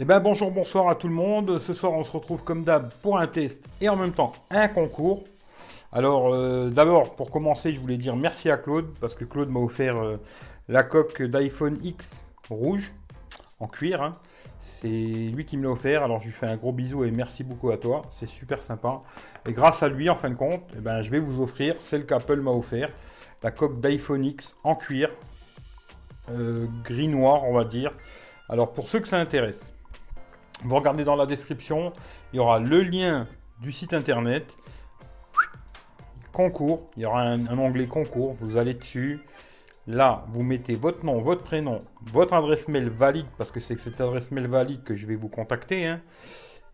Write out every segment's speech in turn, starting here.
Eh ben bonjour, bonsoir à tout le monde. Ce soir, on se retrouve comme d'hab pour un test et en même temps un concours. Alors, euh, d'abord, pour commencer, je voulais dire merci à Claude parce que Claude m'a offert euh, la coque d'iPhone X rouge en cuir. hein. C'est lui qui me l'a offert. Alors, je lui fais un gros bisou et merci beaucoup à toi. C'est super sympa. Et grâce à lui, en fin de compte, eh ben, je vais vous offrir celle qu'Apple m'a offert la coque d'iPhone X en cuir, euh, gris noir, on va dire. Alors, pour ceux que ça intéresse. Vous regardez dans la description, il y aura le lien du site internet, concours, il y aura un, onglet concours, vous allez dessus. Là, vous mettez votre nom, votre prénom, votre adresse mail valide, parce que c'est cette adresse mail valide que je vais vous contacter. hein.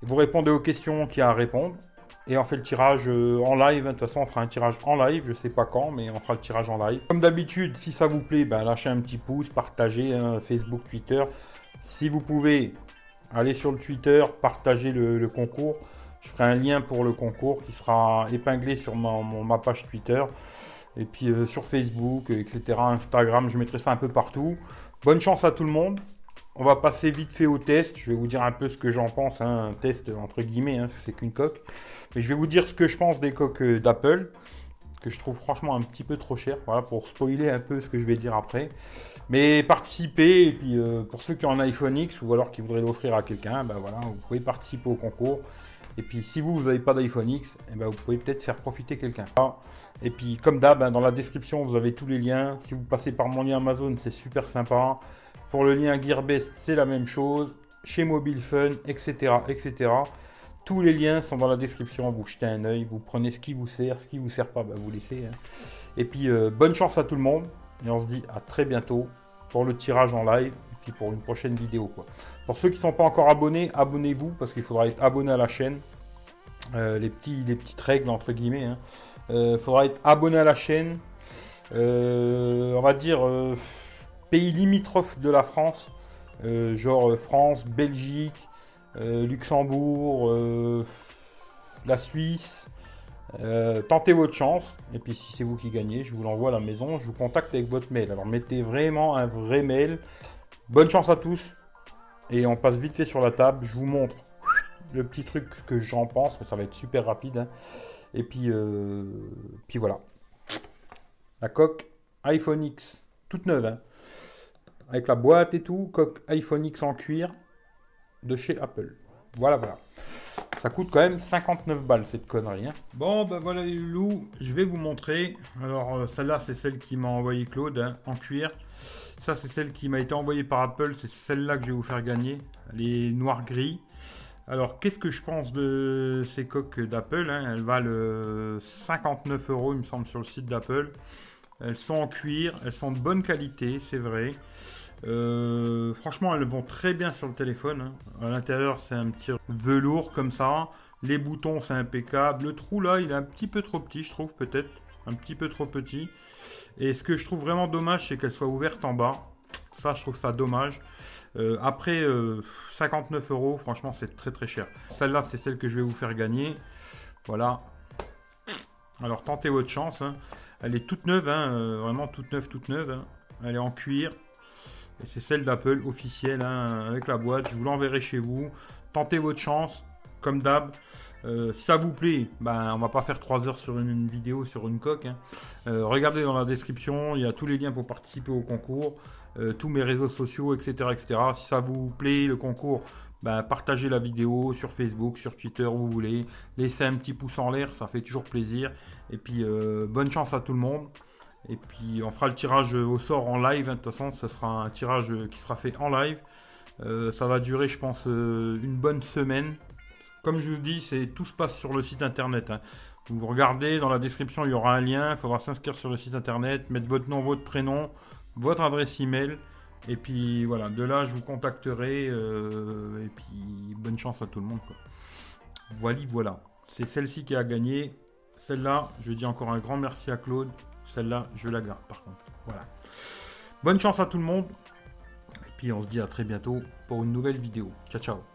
Vous répondez aux questions qu'il y a à répondre. Et on fait le tirage euh, en live. De toute façon, on fera un tirage en live. Je sais pas quand, mais on fera le tirage en live. Comme d'habitude, si ça vous plaît, ben, lâchez un petit pouce, partagez hein, Facebook, Twitter. Si vous pouvez, allez sur le Twitter, partagez le, concours. Je ferai un lien pour le concours qui sera épinglé sur ma, page Twitter. Et puis euh, sur Facebook, etc. Instagram, je mettrai ça un peu partout. Bonne chance à tout le monde. On va passer vite fait au test. Je vais vous dire un peu ce que j'en pense. hein, Un test entre guillemets, hein, c'est qu'une coque. Mais je vais vous dire ce que je pense des coques euh, d'Apple. Que je trouve franchement un petit peu trop cher. Voilà, pour spoiler un peu ce que je vais dire après. Mais participez. Et puis euh, pour ceux qui ont un iPhone X ou alors qui voudraient l'offrir à quelqu'un, ben voilà, vous pouvez participer au concours. Et puis si vous, vous n'avez pas d'iPhone X, eh ben, vous pouvez peut-être faire profiter quelqu'un. Et puis comme d'hab, hein, dans la description, vous avez tous les liens. Si vous passez par mon lien Amazon, c'est super sympa. Pour le lien Gearbest, c'est la même chose. Chez Mobile Fun, etc., etc. Tous les liens sont dans la description. Vous jetez un œil, vous prenez ce qui vous sert, ce qui vous sert pas, bah, vous laissez. hein. Et puis euh, bonne chance à tout le monde. Et on se dit à très bientôt pour le tirage en live et puis pour une prochaine vidéo. Pour ceux qui ne sont pas encore abonnés, abonnez-vous parce qu'il faudra être abonné à la chaîne. Euh, les, petites règles entre guillemets. Il faudra être abonné à la chaîne. Euh, on va dire euh, pays limitrophes de la France, euh, genre euh, France, Belgique, euh, Luxembourg, euh, la Suisse. Euh, tentez votre chance et puis si c'est vous qui gagnez, je vous l'envoie à la maison, je vous contacte avec votre mail. Alors mettez vraiment un vrai mail. Bonne chance à tous et on passe vite fait sur la table. Je vous montre le petit truc que j'en pense, mais ça va être super rapide. hein. Et puis, euh, puis voilà. La coque iPhone X, toute neuve, hein. avec la boîte et tout, coque iPhone X en cuir de chez Apple. Voilà, voilà. Ça coûte quand même 59 balles cette connerie. hein. Bon, ben voilà les loulous, je vais vous montrer. Alors, euh, celle-là, c'est celle qui m'a envoyé Claude hein, en cuir. Ça, c'est celle qui m'a été envoyée par Apple. C'est celle-là que je vais vous faire gagner. Elle est noir-gris. Alors, qu'est-ce que je pense de ces coques d'Apple Elles valent euh, 59 euros, il me semble, sur le site d'Apple. Elles sont en cuir, elles sont de bonne qualité, c'est vrai. Euh, franchement, elles vont très bien sur le téléphone. hein. À l'intérieur, c'est un petit velours comme ça. Les boutons, c'est impeccable. Le trou là, il est un petit peu trop petit, je trouve, peut-être. Un petit peu trop petit. Et ce que je trouve vraiment dommage, c'est qu'elle soit ouverte en bas. Ça, je trouve ça dommage. Euh, après, euh, 59 euros, franchement, c'est très très cher. Celle-là, c'est celle que je vais vous faire gagner. Voilà. Alors, tentez votre chance. hein. Elle est toute neuve, hein, euh, vraiment toute neuve, toute neuve. hein. Elle est en cuir. Et c'est celle d'Apple officielle, hein, avec la boîte. Je vous l'enverrai chez vous. Tentez votre chance, comme d'hab. Euh, si ça vous plaît, ben, on va pas faire 3 heures sur une, vidéo sur une coque. Euh, regardez dans la description, il y a tous les liens pour participer au concours, tous mes réseaux sociaux, etc., etc. Si ça vous plaît, le concours, ben, partagez la vidéo sur Facebook, sur Twitter, où vous voulez. Laissez un petit pouce en l'air, ça fait toujours plaisir. Et puis, euh, bonne chance à tout le monde. Et puis, on fera le tirage au sort en live. De toute façon, ce sera un tirage qui sera fait en live. Euh, ça va durer, je pense, euh, une bonne semaine. Comme je vous dis, c'est tout se passe sur le site internet. hein. Vous regardez dans la description, il y aura un lien. Il faudra s'inscrire sur le site internet, mettre votre nom, votre prénom, votre adresse email. Et puis voilà, de là, je vous contacterai. et puis bonne chance à tout le monde. Voilà, voilà. C'est celle-ci qui a gagné. Celle-là, je dis encore un grand merci à Claude. Celle-là, je la garde par contre. Voilà. Bonne chance à tout le monde. Et puis on se dit à très bientôt pour une nouvelle vidéo. Ciao, ciao.